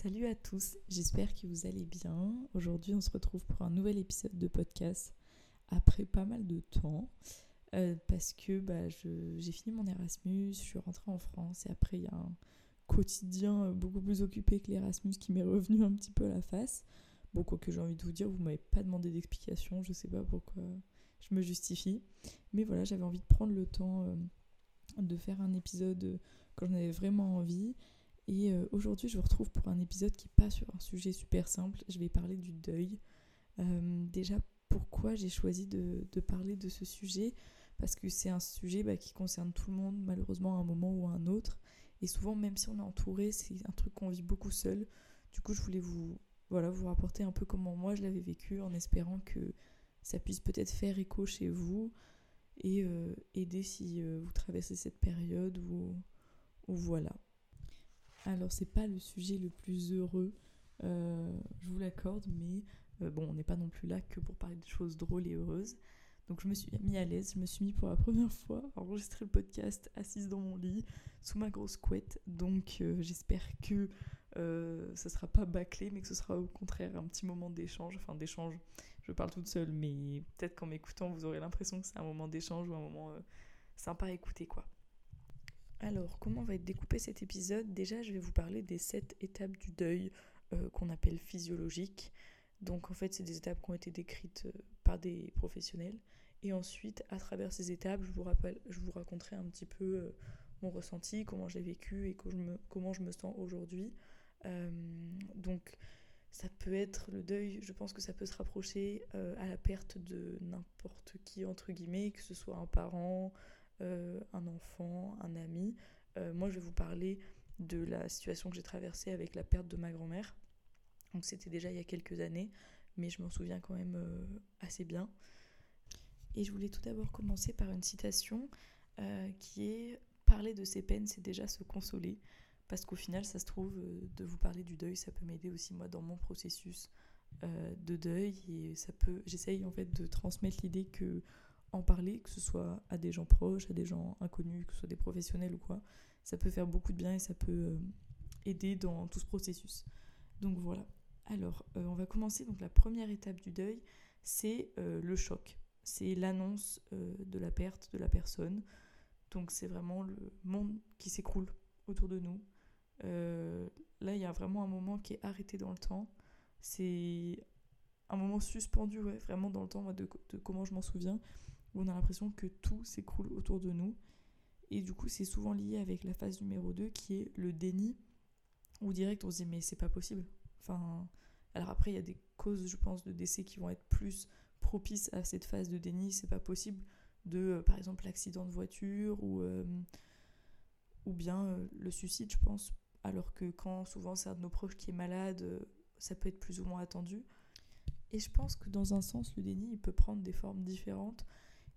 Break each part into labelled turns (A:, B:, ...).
A: Salut à tous, j'espère que vous allez bien. Aujourd'hui, on se retrouve pour un nouvel épisode de podcast après pas mal de temps euh, parce que bah, j'ai fini mon Erasmus, je suis rentrée en France et après il y a un quotidien beaucoup plus occupé que l'Erasmus qui m'est revenu un petit peu à la face. Bon, quoi que j'ai envie de vous dire, vous m'avez pas demandé d'explication, je sais pas pourquoi je me justifie. Mais voilà, j'avais envie de prendre le temps euh, de faire un épisode quand j'en avais vraiment envie et euh, aujourd'hui, je vous retrouve pour un épisode qui passe sur un sujet super simple. Je vais parler du deuil. Euh, déjà, pourquoi j'ai choisi de, parler de ce sujet? Parce que c'est un sujet bah, qui concerne tout le monde, malheureusement, à un moment ou à un autre. Et souvent, même si on est entouré, c'est un truc qu'on vit beaucoup seul. Du coup, je voulais vous, voilà, vous rapporter un peu comment moi je l'avais vécu, en espérant que ça puisse peut-être faire écho chez vous et euh, aider si vous traversez cette période ou, ou voilà. Alors c'est pas le sujet le plus heureux, euh, je vous l'accorde, mais euh, bon, on n'est pas non plus là que pour parler de choses drôles et heureuses. Donc je me suis mis à l'aise, je me suis mis pour la première fois à enregistrer le podcast assise dans mon lit, sous ma grosse couette. Donc euh, j'espère que ça sera pas bâclé, mais que ce sera au contraire un petit moment d'échange. Enfin d'échange, je parle toute seule, mais peut-être qu'en m'écoutant, vous aurez l'impression que c'est un moment d'échange ou un moment sympa à écouter quoi. Alors, comment va être découpé cet épisode? Déjà, je vais vous parler des sept étapes du deuil euh, qu'on appelle physiologiques. Donc, en fait, c'est des étapes qui ont été décrites euh, par des professionnels. Et ensuite, à travers ces étapes, je vous, rappelle, je vous raconterai un petit peu euh, mon ressenti, comment j'ai vécu et comment je me sens aujourd'hui. donc, ça peut être le deuil, je pense que ça peut se rapprocher à la perte de n'importe qui, entre guillemets, que ce soit un parent, euh, un enfant, un ami. Euh, moi, je vais vous parler de la situation que j'ai traversée avec la perte de ma grand-mère. Donc c'était déjà il y a quelques années, mais je m'en souviens quand même euh, assez bien. Et je voulais tout d'abord commencer par une citation qui est Parler de ses peines, c'est déjà se consoler. Parce qu'au final, ça se trouve, de vous parler du deuil, ça peut m'aider aussi moi dans mon processus de deuil. Et ça peut. J'essaye en fait de transmettre l'idée que en parler, que ce soit à des gens proches, à des gens inconnus, que ce soit des professionnels ou quoi. Ça peut faire beaucoup de bien et ça peut euh, aider dans tout ce processus. Donc voilà. Alors, euh, on va commencer. Donc la première étape du deuil, c'est euh, le choc. C'est l'annonce de la perte de la personne. Donc c'est vraiment le monde qui s'écroule autour de nous. là, il y a vraiment un moment qui est arrêté dans le temps. C'est un moment suspendu, ouais, vraiment dans le temps, de comment je m'en souviens on a l'impression que tout s'écroule autour de nous. Et du coup, c'est souvent lié avec la phase numéro 2 qui est le déni, où direct on se dit mais c'est pas possible. Enfin, alors après, il y a des causes, je pense, de décès qui vont être plus propices à cette phase de déni. C'est pas possible de, euh, par exemple, l'accident de voiture ou, euh, ou bien euh, le suicide, je pense. Alors que quand souvent c'est un de nos proches qui est malade, ça peut être plus ou moins attendu. Et je pense que dans un sens, le déni, il peut prendre des formes différentes.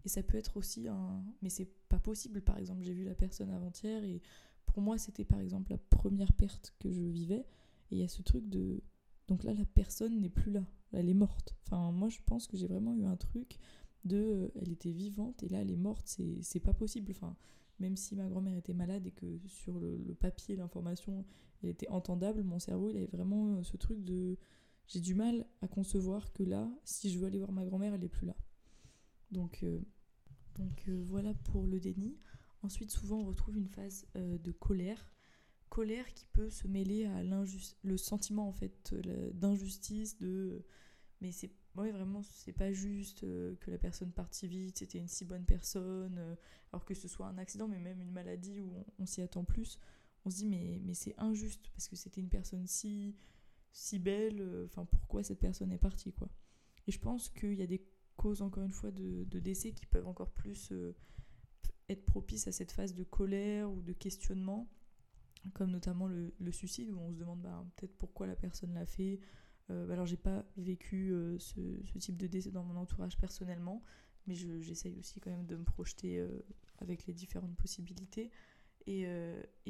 A: Et ça peut être aussi un. Mais c'est pas possible. Par exemple, j'ai vu la personne avant-hier et pour moi, c'était par exemple la première perte que je vivais. Et il y a ce truc de. Donc là, la personne n'est plus là. Elle est morte. Enfin, moi, je pense que j'ai vraiment eu un truc de. Euh, elle était vivante et là, elle est morte. C'est pas possible. Enfin, même si ma grand-mère était malade et que sur le, papier, l'information, était entendable, mon cerveau, il avait vraiment euh, ce truc de. J'ai du mal à concevoir que là, si je veux aller voir ma grand-mère, elle est plus là. Donc, euh, donc euh, voilà pour le déni. Ensuite, souvent, on retrouve une phase euh, de colère. Colère qui peut se mêler à le sentiment en fait d'injustice, de mais c'est ouais, vraiment c'est pas juste que la personne parte si vite, c'était une si bonne personne, alors que ce soit un accident, mais même une maladie où on, s'y attend plus, on se dit mais, mais c'est injuste parce que c'était une personne si, si belle, enfin pourquoi cette personne est partie quoi. Et je pense qu'il y a des causes encore une fois de, décès qui peuvent encore plus euh, être propices à cette phase de colère ou de questionnement, comme notamment le, suicide où on se demande bah, peut-être pourquoi la personne l'a fait. Euh, alors j'ai pas vécu euh, ce, type de décès dans mon entourage personnellement, mais j'essaye aussi quand même de me projeter avec les différentes possibilités. Et,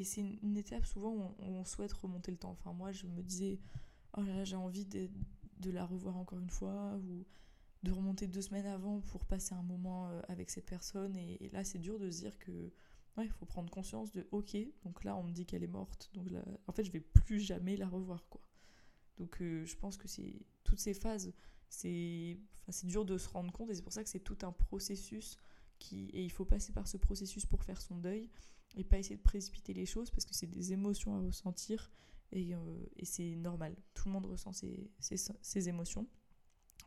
A: c'est une, étape souvent où on, souhaite remonter le temps. Enfin moi je me disais, oh j'ai envie de, de, la revoir encore une fois, ou de remonter deux semaines avant pour passer un moment euh, avec cette personne. Et, là, c'est dur de se dire que ouais, il faut prendre conscience de ok, donc là, on me dit qu'elle est morte, donc en fait, je vais plus jamais la revoir, quoi. Donc je pense que c'est toutes ces phases, c'est enfin, dur de se rendre compte et c'est pour ça que c'est tout un processus qui, et il faut passer par ce processus pour faire son deuil et pas essayer de précipiter les choses parce que c'est des émotions à ressentir et, et c'est normal. Tout le monde ressent ces, ces, émotions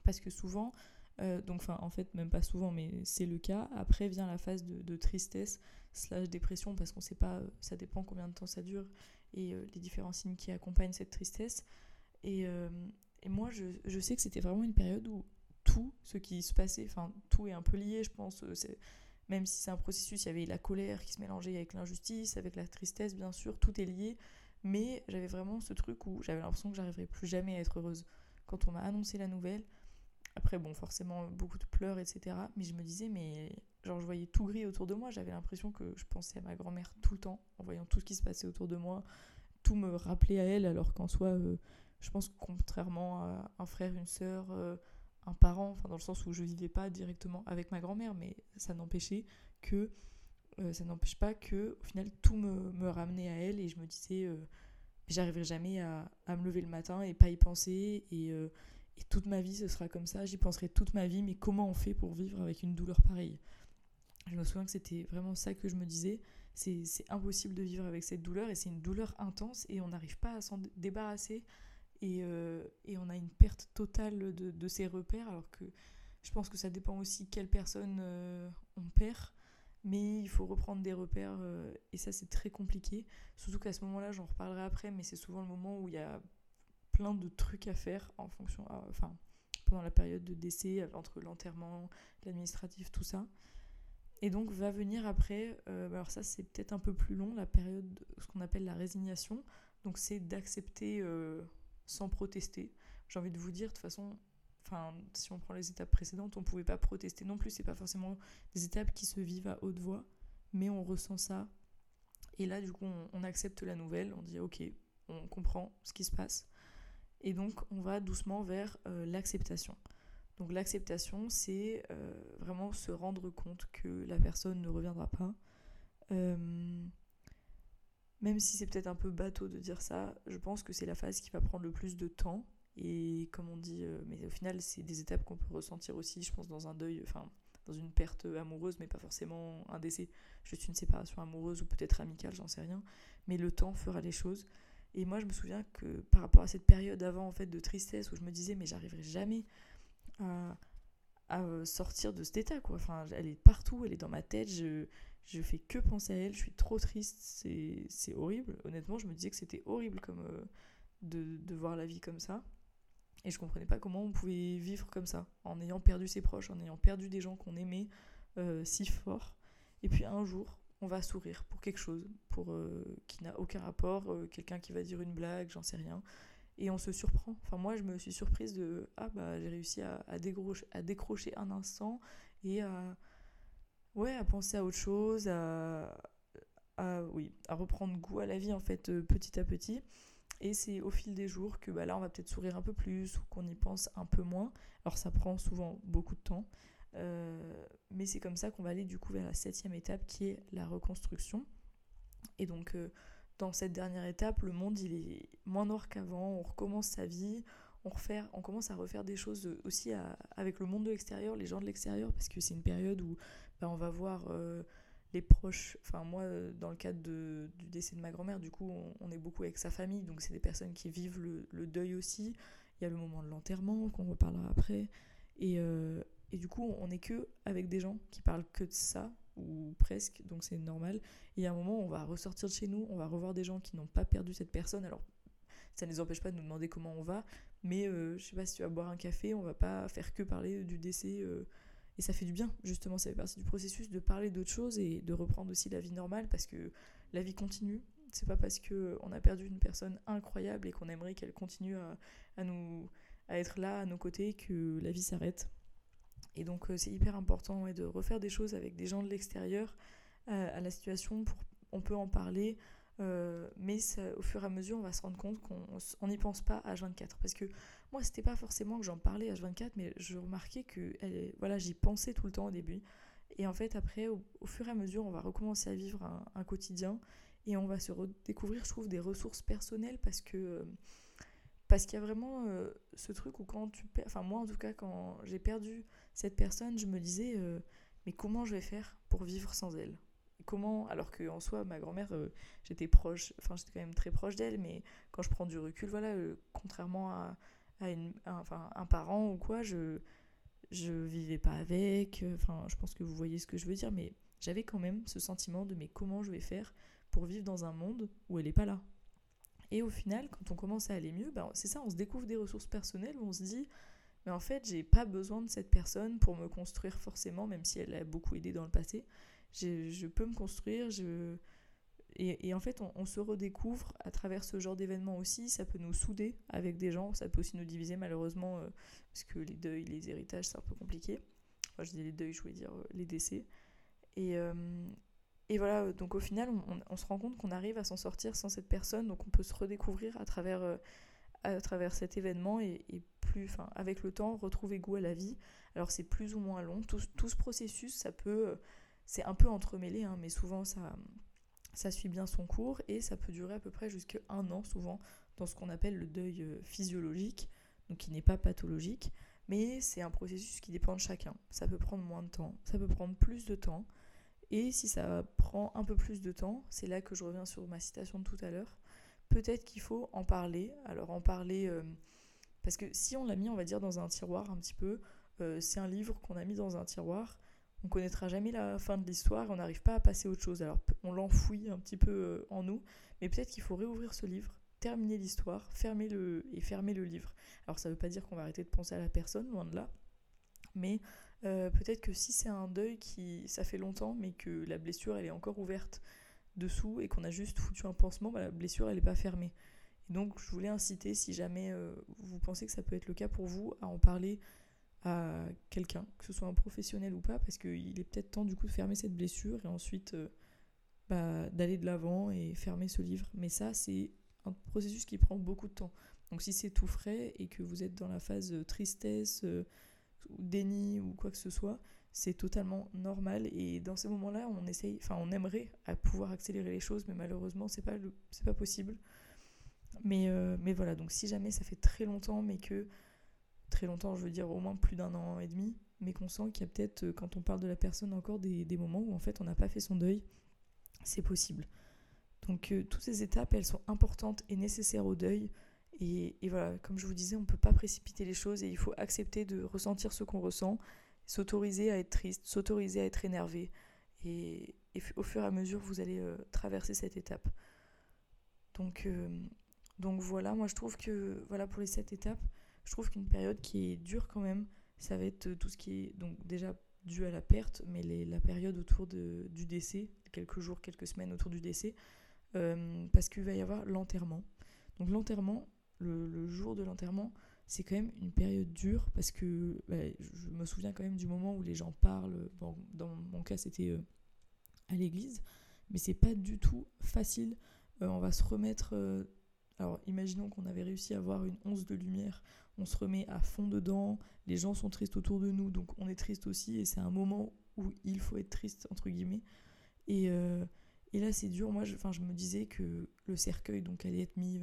A: parce que souvent, donc enfin en fait même pas souvent mais c'est le cas, après vient la phase de, tristesse slash dépression parce qu'on sait pas, ça dépend combien de temps ça dure et les différents signes qui accompagnent cette tristesse. Et, moi, je, je sais que c'était vraiment une période où tout ce qui se passait, enfin, tout est un peu lié, je pense. Euh, même si c'est un processus, il y avait la colère qui se mélangeait avec l'injustice, avec la tristesse, bien sûr, tout est lié. Mais j'avais vraiment ce truc où j'avais l'impression que j'arriverais plus jamais à être heureuse. Quand on m'a annoncé la nouvelle, après, bon, forcément, beaucoup de pleurs, etc. Mais je me disais, mais genre, je voyais tout gris autour de moi. J'avais l'impression que je pensais à ma grand-mère tout le temps, en voyant tout ce qui se passait autour de moi. Tout me rappelait à elle, alors qu'en soi, euh, je pense que contrairement à un frère, une sœur, euh, un parent, enfin dans le sens où je vivais pas directement avec ma grand-mère, mais ça n'empêchait que euh, ça n'empêche pas que au final tout me, me, ramenait à elle et je me disais euh, j'arriverai jamais à, à, me lever le matin et pas y penser et, et, toute ma vie ce sera comme ça, j'y penserai toute ma vie, mais comment on fait pour vivre avec une douleur pareille? Je me souviens que c'était vraiment ça que je me disais, c'est impossible de vivre avec cette douleur et c'est une douleur intense et on n'arrive pas à s'en débarrasser. Euh, et, on a une perte totale de, ses repères, alors que je pense que ça dépend aussi quelle personne euh, on perd, mais il faut reprendre des repères, euh, et ça c'est très compliqué, surtout qu'à ce moment-là, j'en reparlerai après, mais c'est souvent le moment où il y a plein de trucs à faire en fonction, enfin, pendant la période de décès, entre l'enterrement, l'administratif, tout ça. Et donc va venir après, alors ça c'est peut-être un peu plus long, la période, ce qu'on appelle la résignation. Donc c'est d'accepter sans protester. J'ai envie de vous dire, de toute façon, si on prend les étapes précédentes, on ne pouvait pas protester non plus. C'est pas forcément des étapes qui se vivent à haute voix, mais on ressent ça. Et là, du coup, on, accepte la nouvelle, on dit ok, on comprend ce qui se passe. Et donc, on va doucement vers euh, l'acceptation. Donc, l'acceptation, c'est euh, vraiment se rendre compte que la personne ne reviendra pas. Euh, même si c'est peut-être un peu bateau de dire ça, je pense que c'est la phase qui va prendre le plus de temps. Et comme on dit, mais au final, c'est des étapes qu'on peut ressentir aussi, je pense, dans un deuil, enfin, dans une perte amoureuse, mais pas forcément un décès, juste une séparation amoureuse ou peut-être amicale, j'en sais rien. Mais le temps fera les choses. Et moi, je me souviens que par rapport à cette période avant, en fait, de tristesse, où je me disais, mais j'arriverai jamais à, à, sortir de cet état, quoi. Enfin, elle est partout, elle est dans ma tête, je, je fais que penser à elle, je suis trop triste, c'est horrible. Honnêtement, je me disais que c'était horrible comme euh, de, de, voir la vie comme ça. Et je comprenais pas comment on pouvait vivre comme ça, en ayant perdu ses proches, en ayant perdu des gens qu'on aimait euh, si fort. Et puis un jour, on va sourire pour quelque chose, pour euh, qui n'a aucun rapport, quelqu'un qui va dire une blague, j'en sais rien. Et on se surprend. Enfin, moi, je me suis surprise de Ah, bah, j'ai réussi à, à, décrocher, à décrocher un instant et à ouais, à penser à autre chose, à, oui, à reprendre goût à la vie en fait euh, petit à petit. Et c'est au fil des jours que bah, là on va peut-être sourire un peu plus ou qu'on y pense un peu moins. Alors ça prend souvent beaucoup de temps. Euh, mais c'est comme ça qu'on va aller du coup vers la septième étape qui est la reconstruction. Et donc euh, dans cette dernière étape, le monde il est moins noir qu'avant, on recommence sa vie, on, on commence à refaire des choses aussi avec le monde de l'extérieur, les gens de l'extérieur, parce que c'est une période où bah, on va voir euh, les proches. Enfin, moi, dans le cadre du décès de ma grand-mère, du coup, on, est beaucoup avec sa famille, donc c'est des personnes qui vivent le, deuil aussi. Il y a le moment de l'enterrement, qu'on reparlera après. Et, du coup, on n'est que avec des gens qui parlent que de ça, ou presque, donc c'est normal. Et a un moment, on va ressortir de chez nous, on va revoir des gens qui n'ont pas perdu cette personne. Alors, ça ne les empêche pas de nous demander comment on va, mais je sais pas si tu vas boire un café, on va pas faire que parler du décès et ça fait du bien, justement, ça fait partie du processus de parler d'autres choses et de reprendre aussi la vie normale parce que la vie continue. C'est pas parce qu'on a perdu une personne incroyable et qu'on aimerait qu'elle continue à, nous, à être là à nos côtés que la vie s'arrête. Et donc euh, c'est hyper important de refaire des choses avec des gens de l'extérieur euh, à la situation. Pour, on peut en parler, euh, mais au fur et à mesure, on va se rendre compte qu'on n'y pense pas à 24. Parce que moi, c'était pas forcément que j'en parlais à 24, mais je remarquais que voilà, j'y pensais tout le temps au début. Et en fait, après, au, fur et à mesure, on va recommencer à vivre un, quotidien et on va se redécouvrir, je trouve, des ressources personnelles parce que, Parce qu'il y a vraiment ce truc où quand tu perds, enfin moi en tout cas quand j'ai perdu cette personne, je me disais mais comment je vais faire pour vivre sans elle? Comment alors que en soi ma grand-mère j'étais proche, enfin j'étais quand même très proche d'elle, mais quand je prends du recul, voilà, contrairement à, un parent ou quoi, je je vivais pas avec, enfin je pense que vous voyez ce que je veux dire, mais j'avais quand même ce sentiment de mais comment je vais faire pour vivre dans un monde où elle n'est pas là? Et au final, quand on commence à aller mieux, ben, c'est ça, on se découvre des ressources personnelles où on se dit, mais en fait, j'ai pas besoin de cette personne pour me construire forcément, même si elle a beaucoup aidé dans le passé. Je peux me construire, je... Et, en fait, on, se redécouvre à travers ce genre d'événements aussi. Ça peut nous souder avec des gens, ça peut aussi nous diviser malheureusement, euh, parce que les deuils, les héritages, c'est un peu compliqué. Enfin, je dis les deuils, je voulais dire euh, les décès. Et, euh, et voilà, donc au final, on, se rend compte qu'on arrive à s'en sortir sans cette personne, donc on peut se redécouvrir à travers, euh, à travers cet événement et, plus, enfin, avec le temps, retrouver goût à la vie. Alors c'est plus ou moins long, tout, tout, ce processus, ça peut, euh, c'est un peu entremêlé, hein, mais souvent ça, ça suit bien son cours et ça peut durer à peu près jusqu'à un an souvent dans ce qu'on appelle le deuil euh, physiologique, donc qui n'est pas pathologique, mais c'est un processus qui dépend de chacun. Ça peut prendre moins de temps, ça peut prendre plus de temps. Et si ça prend un peu plus de temps, c'est là que je reviens sur ma citation de tout à l'heure, peut-être qu'il faut en parler. Alors en parler, euh, parce que si on l'a mis, on va dire, dans un tiroir un petit peu, euh, c'est un livre qu'on a mis dans un tiroir, on connaîtra jamais la fin de l'histoire on n'arrive pas à passer autre chose. Alors on l'enfouit un petit peu euh, en nous, mais peut-être qu'il faut réouvrir ce livre, terminer l'histoire, fermer le et fermer le livre. Alors ça ne veut pas dire qu'on va arrêter de penser à la personne, loin de là, mais euh, peut-être que si c'est un deuil qui ça fait longtemps mais que la blessure elle est encore ouverte dessous et qu'on a juste foutu un pansement, bah, la blessure elle n'est pas fermée. Et donc je voulais inciter si jamais euh, vous pensez que ça peut être le cas pour vous à en parler à quelqu'un, que ce soit un professionnel ou pas, parce qu'il est peut-être temps du coup de fermer cette blessure et ensuite euh, bah, d'aller de l'avant et fermer ce livre. Mais ça c'est un processus qui prend beaucoup de temps. Donc si c'est tout frais et que vous êtes dans la phase tristesse, ou déni ou quoi que ce soit, c'est totalement normal et dans ces moments-là, on essaye, enfin on aimerait à pouvoir accélérer les choses, mais malheureusement c'est pas pas possible. Mais euh, mais voilà, donc si jamais ça fait très longtemps, mais que très longtemps, je veux dire au moins plus d'un an et demi, mais qu'on sent qu'il y a peut-être euh, quand on parle de la personne encore des, des moments où en fait on n'a pas fait son deuil, c'est possible. Donc euh, toutes ces étapes, elles sont importantes et nécessaires au deuil. Et, voilà, comme je vous disais, on ne peut pas précipiter les choses et il faut accepter de ressentir ce qu'on ressent, s'autoriser à être triste, s'autoriser à être énervé. Et, au fur et à mesure, vous allez euh, traverser cette étape. Donc, euh, donc voilà, moi je trouve que voilà pour les sept étapes, je trouve qu'une période qui est dure quand même, ça va être tout ce qui est donc déjà dû à la perte, mais la période autour de, du décès, quelques jours, quelques semaines autour du décès, euh, parce qu'il va y avoir l'enterrement. Donc l'enterrement, le, jour de l'enterrement, c'est quand même une période dure parce que bah, je me souviens quand même du moment où les gens parlent. dans mon cas, c'était euh, à l'église, mais c'est pas du tout facile. Euh, on va se remettre. Euh, alors, imaginons qu'on avait réussi à avoir une once de lumière, on se remet à fond dedans, les gens sont tristes autour de nous, donc on est triste aussi, et c'est un moment où il faut être triste, entre guillemets. Et, là, c'est dur. Moi, je, je me disais que le cercueil donc allait être mis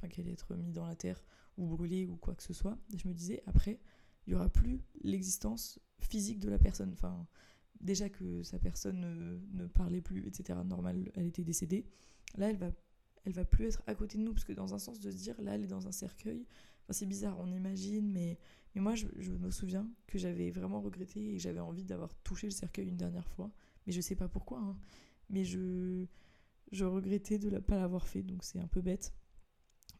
A: qu'elle allait être mis dans la terre ou brûlé ou quoi que ce soit. je me disais, après, il n'y aura plus l'existence physique de la personne. Enfin, déjà que sa personne ne, parlait plus, etc. Normal, elle était décédée. Là, elle va, elle va plus être à côté de nous, parce que dans un sens de se dire, là, elle est dans un cercueil. Enfin, c'est bizarre, on imagine, mais, mais moi, je, me souviens que j'avais vraiment regretté et j'avais envie d'avoir touché le cercueil une dernière fois. Mais je sais pas pourquoi. Hein. Mais je, je regrettais de ne pas l'avoir fait, donc c'est un peu bête.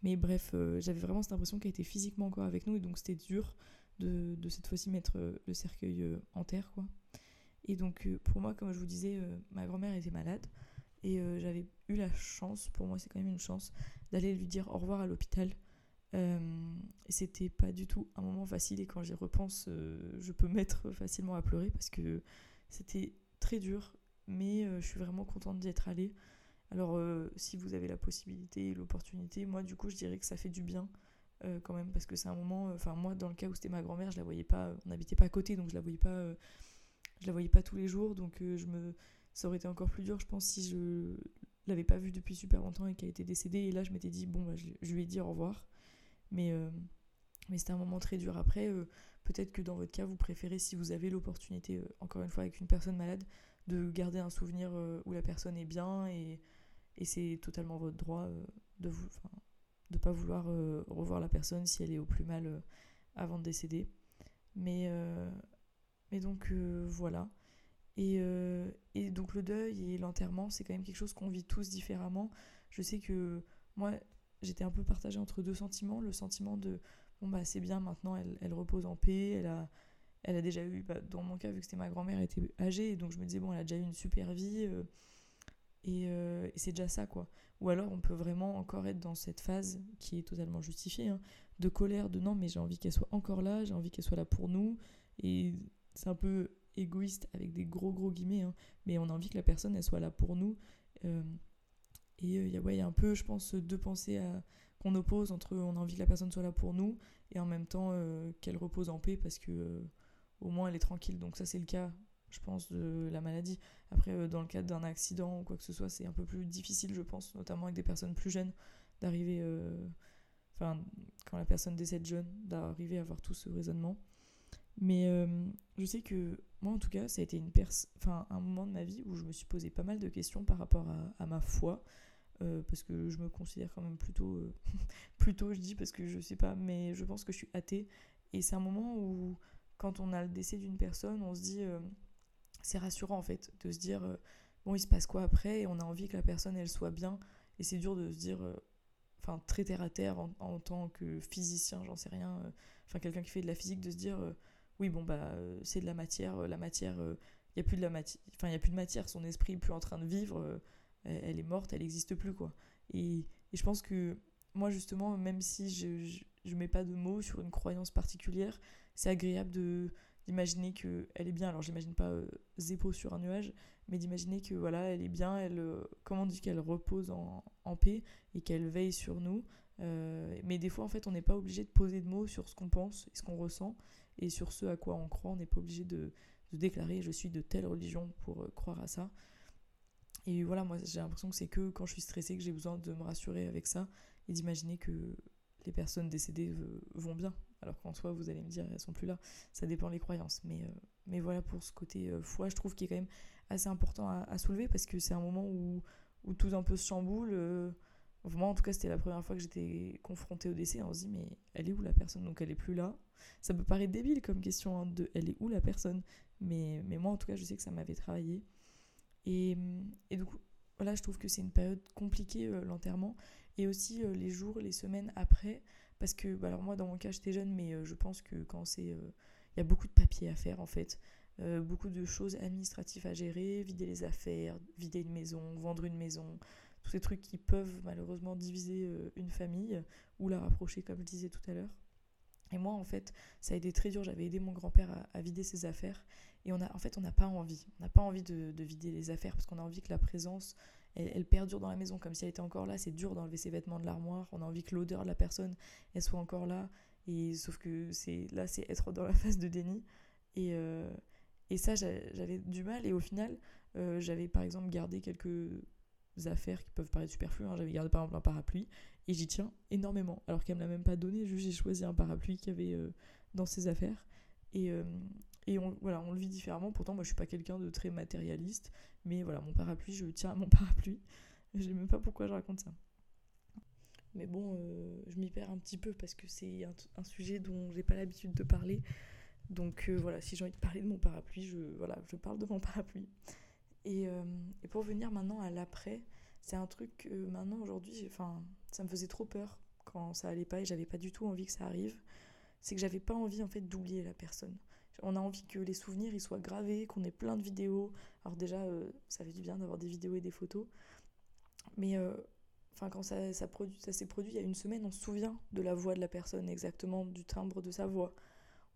A: Mais bref, euh, j'avais vraiment cette impression qu'elle était physiquement encore avec nous et donc c'était dur de, de, cette fois-ci mettre euh, le cercueil euh, en terre, quoi. Et donc pour moi, comme je vous disais, ma grand-mère était malade et j'avais eu la chance, pour moi c'est quand même une chance, d'aller lui dire au revoir à l'hôpital. et c'était pas du tout un moment facile et quand j'y repense, je peux mettre facilement à pleurer parce que c'était très dur, mais je suis vraiment contente d'y être allée. Alors, euh, si vous avez la possibilité et l'opportunité, moi, du coup, je dirais que ça fait du bien euh, quand même, parce que c'est un moment. Euh, enfin, moi, dans le cas où c'était ma grand-mère, je la voyais pas. On n'habitait pas à côté, donc je la voyais pas. je la voyais pas tous les jours, donc je me. Ça aurait été encore plus dur, je pense, si je l'avais pas vue depuis super longtemps et qu'elle était décédée. Et là, je m'étais dit, bon, bah, je, lui ai dit au revoir. Mais, mais c'était un moment très dur. Après, peut-être que dans votre cas, vous préférez, si vous avez l'opportunité, encore une fois, avec une personne malade, de garder un souvenir où la personne est bien et, et c'est totalement votre droit de vous de pas vouloir revoir la personne si elle est au plus mal avant de décéder. Mais, mais donc voilà. Et, et, donc le deuil et l'enterrement, c'est quand même quelque chose qu'on vit tous différemment. Je sais que moi, j'étais un peu partagée entre deux sentiments. Le sentiment de, bon bah c'est bien, maintenant elle, elle, repose en paix, elle a, elle a déjà eu, bah, dans mon cas, vu que c'était ma grand-mère, elle était âgée, donc je me disais, bon, elle a déjà eu une super vie, et, et c'est déjà ça, quoi. Ou alors on peut vraiment encore être dans cette phase qui est totalement justifiée, hein, de colère, de non, mais j'ai envie qu'elle soit encore là, j'ai envie qu'elle soit là pour nous. Et c'est un peu égoïste avec des gros gros guillemets, hein, mais on a envie que la personne elle soit là pour nous. Euh, et il euh, y, a un peu, je pense, deux pensées qu'on oppose entre on a envie que la personne soit là pour nous et en même temps euh, qu'elle repose en paix parce que au moins elle est tranquille. Donc ça c'est le cas je pense, de la maladie. Après, euh, dans le cadre d'un accident ou quoi que ce soit, c'est un peu plus difficile, je pense, notamment avec des personnes plus jeunes, d'arriver, euh, enfin, quand la personne décède jeune, d'arriver à avoir tout ce raisonnement. Mais euh, je sais que moi, en tout cas, ça a été une enfin, un moment de ma vie où je me suis posé pas mal de questions par rapport à, ma foi. parce que je me considère quand même plutôt, plutôt, je dis parce que je sais pas, mais je pense que je suis athée. Et c'est un moment où, quand on a le décès d'une personne, on se dit, c'est rassurant en fait de se dire euh, bon il se passe quoi après et on a envie que la personne elle soit bien. Et c'est dur de se dire euh, enfin très terre à terre en, tant que physicien j'en sais rien euh, enfin quelqu'un qui fait de la physique de se dire oui bon bah c'est de la matière la matière il y a plus de la matière enfin il y a plus de matière son esprit est plus en train de vivre elle, est morte elle n'existe plus quoi. Et, et, je pense que moi justement même si je, je, je mets pas de mots sur une croyance particulière c'est agréable de d'imaginer qu'elle est bien. Alors j'imagine pas euh, sur un nuage, mais d'imaginer que voilà, elle est bien, elle, euh, comment on dit qu'elle repose en, en, paix et qu'elle veille sur nous. Euh, mais des fois, en fait, on n'est pas obligé de poser de mots sur ce qu'on pense et ce qu'on ressent et sur ce à quoi on croit. On n'est pas obligé de, de, déclarer je suis de telle religion pour croire à ça. Et voilà, moi j'ai l'impression que c'est que quand je suis stressée que j'ai besoin de me rassurer avec ça et d'imaginer que les personnes décédées vont bien alors qu'en soi, vous allez me dire, elles sont plus là. Ça dépend des croyances. Mais, euh, voilà, pour ce côté euh, foi, je trouve qu'il est quand même assez important à, soulever parce que c'est un moment où, où, tout un peu se chamboule. Euh, moi, en tout cas, c'était la première fois que j'étais confrontée au décès. On se dit, mais elle est où la personne? Donc, elle est plus là. Ça peut paraître débile comme question hein, de elle est où la personne? Mais, mais moi, en tout cas, je sais que ça m'avait travaillé. Et, et coup, voilà, je trouve que c'est une période compliquée, l'enterrement. Et aussi les jours, les semaines après. Parce que, bah, alors moi, dans mon cas, j'étais jeune, mais euh, je pense que quand c'est. Euh, il y a beaucoup de papiers à faire, en fait. Euh, beaucoup de choses administratives à gérer, vider les affaires, vider une maison, vendre une maison, tous ces trucs qui peuvent malheureusement diviser une famille ou la rapprocher, comme je disais tout à l'heure. Et moi, en fait, ça a été très dur. J'avais aidé mon grand-père à, vider ses affaires. Et on a, en fait, on n'a pas envie. On n'a pas envie de, de, vider les affaires parce qu'on a envie que la présence elle, perdure dans la maison comme si elle était encore là. C'est dur d'enlever ses vêtements de l'armoire. On a envie que l'odeur de la personne, elle soit encore là. Et sauf que là, c'est être dans la phase de déni. Et, euh, et ça, j'avais du mal. Et au final, euh, j'avais par exemple gardé quelques affaires qui peuvent paraître superflues. Hein. J'avais gardé par exemple un parapluie et j'y tiens énormément. Alors qu'elle me l'a même pas donné, juste j'ai choisi un parapluie qu'il y avait euh, dans ses affaires. Et, et on, voilà, on le vit différemment. Pourtant, moi, je suis pas quelqu'un de très matérialiste. Mais voilà, mon parapluie, je tiens à mon parapluie. Je sais même pas pourquoi je raconte ça. Mais bon, euh, je m'y perds un petit peu parce que c'est un, sujet dont j'ai pas l'habitude de parler. Donc euh, voilà, si j'ai envie de parler de mon parapluie, je, voilà, je parle de mon parapluie. Et, euh, et pour venir maintenant à l'après, c'est un truc que maintenant aujourd'hui, enfin, ça me faisait trop peur quand ça allait pas et j'avais pas du tout envie que ça arrive. C'est que j'avais pas envie en fait d'oublier la personne. On a envie que les souvenirs ils soient gravés, qu'on ait plein de vidéos. Alors déjà, euh, ça fait du bien d'avoir des vidéos et des photos. Mais euh, quand ça, ça, ça s'est produit il y a une semaine, on se souvient de la voix de la personne, exactement du timbre de sa voix.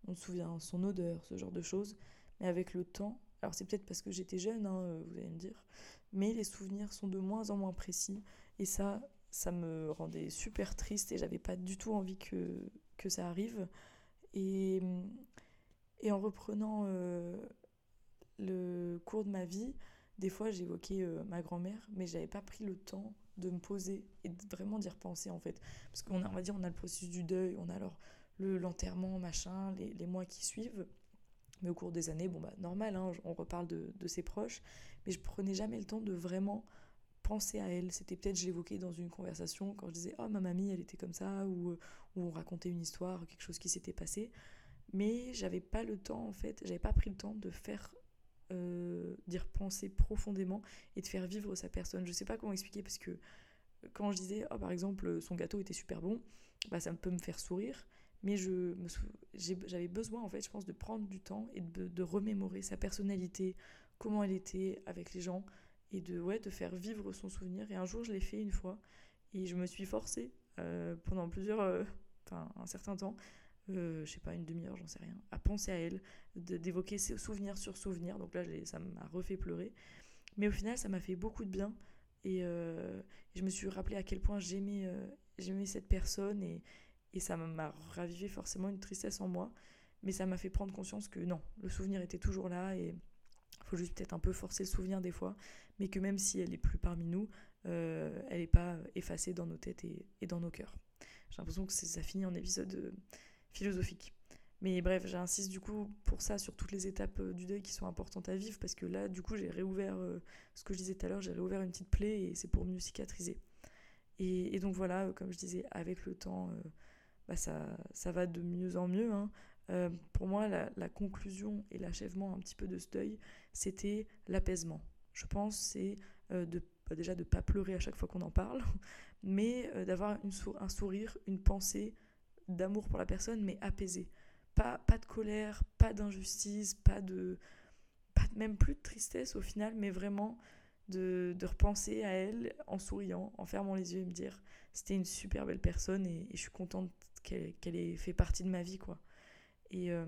A: On se souvient son odeur, ce genre de choses. Mais avec le temps, alors c'est peut-être parce que j'étais jeune, hein, euh, vous allez me dire, mais les souvenirs sont de moins en moins précis. Et ça, ça me rendait super triste et j'avais pas du tout envie que, que ça arrive. Et et en reprenant euh, le cours de ma vie, des fois j'évoquais euh, ma grand-mère, mais j'avais pas pris le temps de me poser et vraiment d'y repenser en fait. Parce qu'on va dire, on a le processus du deuil, on a alors le l'enterrement, machin, les, mois qui suivent. Mais au cours des années, bon bah normal, hein, on reparle de, ses proches, mais je prenais jamais le temps de vraiment penser à elle. C'était peut-être, je l'évoquais dans une conversation quand je disais Oh, ma mamie, elle était comme ça, ou, ou on racontait une histoire, quelque chose qui s'était passé. Mais j'avais pas le temps, en fait, j'avais pas pris le temps de faire euh, d'y repenser profondément et de faire vivre sa personne. Je sais pas comment expliquer parce que quand je disais, oh, par exemple, son gâteau était super bon, bah, ça peut me faire sourire, mais je j'avais besoin, en fait, je pense, de prendre du temps et de, remémorer sa personnalité, comment elle était avec les gens, et de, ouais, de faire vivre son souvenir. Et un jour, je l'ai fait une fois, et je me suis forcée euh, pendant plusieurs, euh, un certain temps, euh, je sais pas, une demi-heure, j'en sais rien, à penser à elle, d'évoquer ses souvenirs sur souvenirs. Donc là, ça m'a refait pleurer. Mais au final, ça m'a fait beaucoup de bien. Et, euh, je me suis rappelé à quel point j'aimais euh, j'aimais cette personne. Et, et ça m'a ravivé forcément une tristesse en moi. Mais ça m'a fait prendre conscience que non, le souvenir était toujours là. Et il faut juste peut-être un peu forcer le souvenir des fois. Mais que même si elle est plus parmi nous, elle n'est pas effacée dans nos têtes et dans nos cœurs. J'ai l'impression que ça finit en épisode philosophique. Mais bref, j'insiste du coup pour ça sur toutes les étapes euh, du deuil qui sont importantes à vivre parce que là, du coup, j'ai réouvert, euh, ce que je disais tout à l'heure, j'ai réouvert une petite plaie et c'est pour mieux cicatriser. Et, donc voilà, euh, comme je disais, avec le temps, bah ça, va de mieux en mieux. Hein. pour moi, la, conclusion et l'achèvement un petit peu de ce deuil, c'était l'apaisement. Je pense c'est bah, déjà de pas pleurer à chaque fois qu'on en parle, mais d'avoir un sourire, une pensée d'amour pour la personne, mais apaisé. Pas, pas de colère, pas d'injustice, pas de, pas même plus de tristesse au final, mais vraiment de, de repenser à elle en souriant, en fermant les yeux et me dire c'était une super belle personne et, je suis contente qu'elle ait fait partie de ma vie quoi. Et, euh,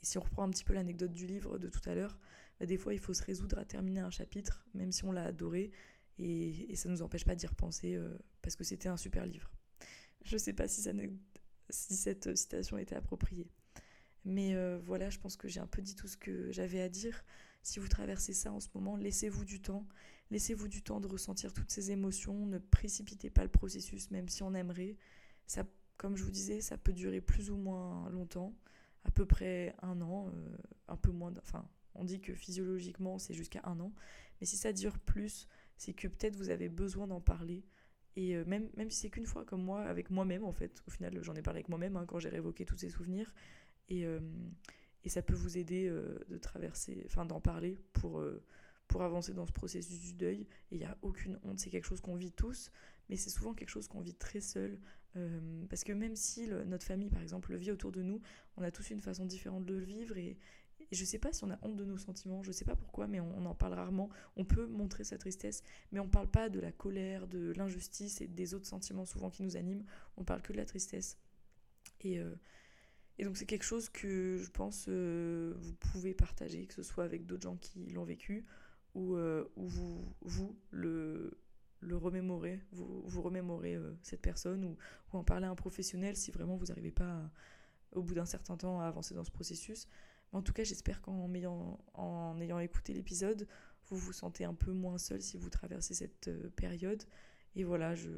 A: et si on reprend un petit peu l'anecdote du livre de tout à l'heure, bah, des fois il faut se résoudre à terminer un chapitre, même si on l'a adoré, et, ça ne nous empêche pas d'y repenser euh, parce que c'était un super livre. Je sais pas si, ça si cette citation était appropriée. Mais euh, voilà, je pense que j'ai un peu dit tout ce que j'avais à dire. Si vous traversez ça en ce moment, laissez-vous du temps. Laissez-vous du temps de ressentir toutes ces émotions. Ne précipitez pas le processus, même si on aimerait. Ça, comme je vous disais, ça peut durer plus ou moins longtemps, à peu près un an, euh, un peu moins. Enfin, on dit que physiologiquement, c'est jusqu'à un an. Mais si ça dure plus, c'est que peut-être vous avez besoin d'en parler. Et euh, même, même si c'est qu'une fois, comme moi, avec moi-même, en fait, au final, j'en ai parlé avec moi-même hein, quand j'ai révoqué tous ces souvenirs. Et, euh, et ça peut vous aider euh, de traverser, enfin d'en parler pour, pour avancer dans ce processus du deuil. Et il n'y a aucune honte, c'est quelque chose qu'on vit tous, mais c'est souvent quelque chose qu'on vit très seul. parce que même si notre famille, par exemple, le vit autour de nous, on a tous une façon différente de le vivre et, et je sais pas si on a honte de nos sentiments, je sais pas pourquoi, mais on, en parle rarement. On peut montrer sa tristesse, mais on parle pas de la colère, de l'injustice et des autres sentiments souvent qui nous animent. On parle que de la tristesse. Et, euh, donc c'est quelque chose que je pense euh, vous pouvez partager, que ce soit avec d'autres gens qui l'ont vécu ou, euh, ou vous, le, le vous, remémorez cette personne ou, en parler à un professionnel si vraiment vous n'arrivez pas au bout d'un certain temps à avancer dans ce processus. En tout cas, j'espère qu'en ayant, écouté l'épisode, vous vous sentez un peu moins seul si vous traversez cette euh, période. Et voilà, je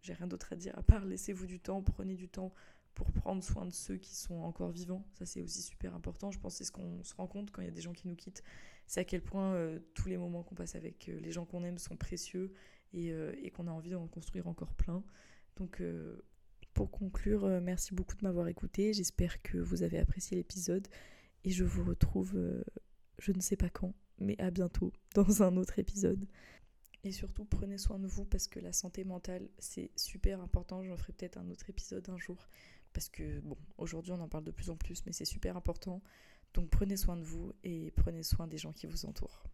A: j'ai rien d'autre à dire à part laissez-vous du temps, prenez du temps pour prendre soin de ceux qui sont encore vivants. Ça, c'est aussi super important. Je pense que c'est ce qu'on se rend compte quand il y a des gens qui nous quittent. C'est à quel point euh, tous les moments qu'on passe avec euh, les gens qu'on aime sont précieux et, et qu'on a envie d'en construire encore plein. Donc, pour conclure, merci beaucoup de m'avoir écouté. J'espère que vous avez apprécié l'épisode. Et je vous retrouve, euh, je ne sais pas quand, mais à bientôt dans un autre épisode. Et surtout, prenez soin de vous parce que la santé mentale, c'est super important. J'en ferai peut-être un autre épisode un jour. Parce que, bon, aujourd'hui, on en parle de plus en plus, mais c'est super important. Donc, prenez soin de vous et prenez soin des gens qui vous entourent.